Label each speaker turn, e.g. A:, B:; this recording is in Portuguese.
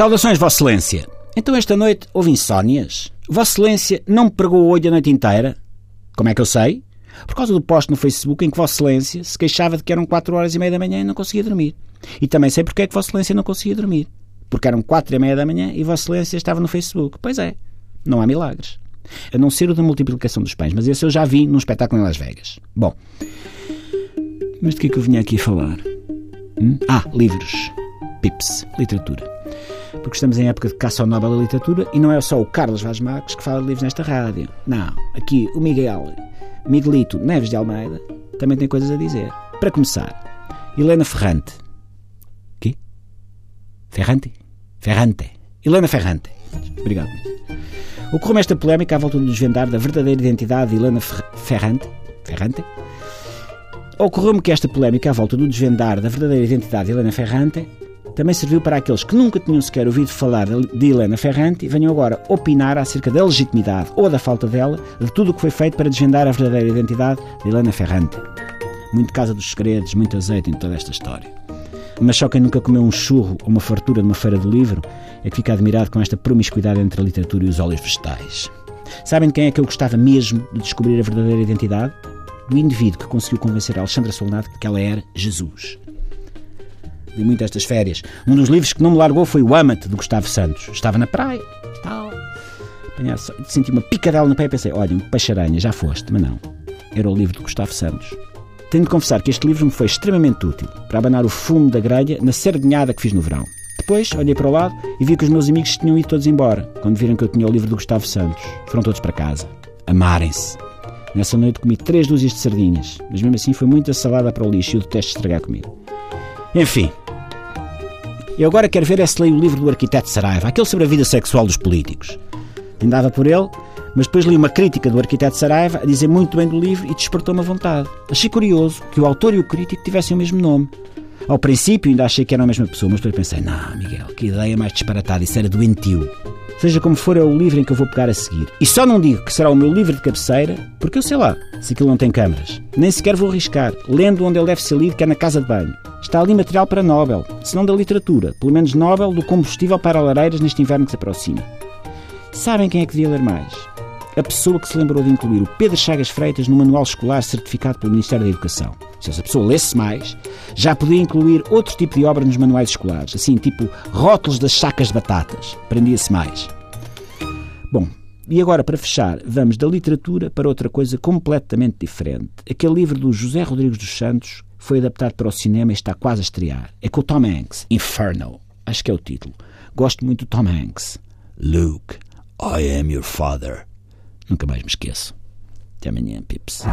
A: Saudações, Vossa Excelência. Então esta noite houve insónias? Vossa Excelência não me pregou o olho a noite inteira? Como é que eu sei? Por causa do post no Facebook em que Vossa Excelência se queixava de que eram 4 horas e meia da manhã e não conseguia dormir. E também sei porque é que Vossa Excelência não conseguia dormir. Porque eram 4 e meia da manhã e Vossa Excelência estava no Facebook. Pois é, não há milagres. A não ser o da multiplicação dos pães, mas esse eu já vi num espetáculo em Las Vegas. Bom, mas de que é que eu vinha aqui falar? Hum? Ah, livros. Pips, literatura. Porque estamos em época de caça ao Nobel da Literatura e não é só o Carlos Vaz Marques que fala de livros nesta rádio. Não, aqui o Miguel, Miguelito Neves de Almeida, também tem coisas a dizer. Para começar, Helena Ferrante. Quê? Ferrante? Ferrante. Helena Ferrante. Obrigado. Ocorreu-me esta polémica à volta do desvendar da verdadeira identidade de Helena Ferrante. Ferrante? Ocorreu-me que esta polémica à volta do desvendar da verdadeira identidade de Helena Ferrante também serviu para aqueles que nunca tinham sequer ouvido falar de Helena Ferrante e venham agora opinar acerca da legitimidade ou da falta dela de tudo o que foi feito para desvendar a verdadeira identidade de Helena Ferrante. Muito Casa dos Segredos, muito azeite em toda esta história. Mas só quem nunca comeu um churro ou uma fartura numa feira do livro é que fica admirado com esta promiscuidade entre a literatura e os óleos vegetais. Sabem de quem é que eu gostava mesmo de descobrir a verdadeira identidade? Do indivíduo que conseguiu convencer a Alexandra Solnado que ela era Jesus. Li muito estas férias. Um dos livros que não me largou foi O Amate, de Gustavo Santos. Estava na praia, tal. Senti uma picadela no pé e pensei: olha, peixe-aranha, já foste. Mas não. Era o livro de Gustavo Santos. Tenho de confessar que este livro me foi extremamente útil para abanar o fumo da grelha na sardinhada que fiz no verão. Depois olhei para o lado e vi que os meus amigos tinham ido todos embora, quando viram que eu tinha o livro do Gustavo Santos. Foram todos para casa. Amarem-se. Nessa noite comi três dúzias de sardinhas, mas mesmo assim foi muita salada para o lixo e eu detesto estragar comida. Enfim, eu agora quero ver é se leio o livro do arquiteto Saraiva, aquele sobre a vida sexual dos políticos. Andava por ele, mas depois li uma crítica do arquiteto Saraiva a dizer muito bem do livro e despertou-me a vontade. Achei curioso que o autor e o crítico tivessem o mesmo nome. Ao princípio ainda achei que eram a mesma pessoa, mas depois pensei, não, Miguel, que ideia mais disparatada, isso era doentio. Seja como for, é o livro em que eu vou pegar a seguir. E só não digo que será o meu livro de cabeceira, porque eu sei lá, se aquilo não tem câmaras. Nem sequer vou arriscar, lendo onde ele deve ser lido, que é na casa de banho. Está ali material para Nobel, se não da literatura, pelo menos Nobel do combustível para lareiras neste inverno que se aproxima. Sabem quem é que devia ler mais? A pessoa que se lembrou de incluir o Pedro Chagas Freitas no manual escolar certificado pelo Ministério da Educação. Se essa pessoa lesse mais, já podia incluir outro tipo de obra nos manuais escolares, assim, tipo rótulos das sacas de batatas. Prendia-se mais. Bom, e agora, para fechar, vamos da literatura para outra coisa completamente diferente. Aquele livro do José Rodrigues dos Santos foi adaptado para o cinema e está quase a estrear. É com o Tom Hanks, Inferno. Acho que é o título. Gosto muito do Tom Hanks. Luke, I am your father. Nunca mais me esqueço. terminé pips.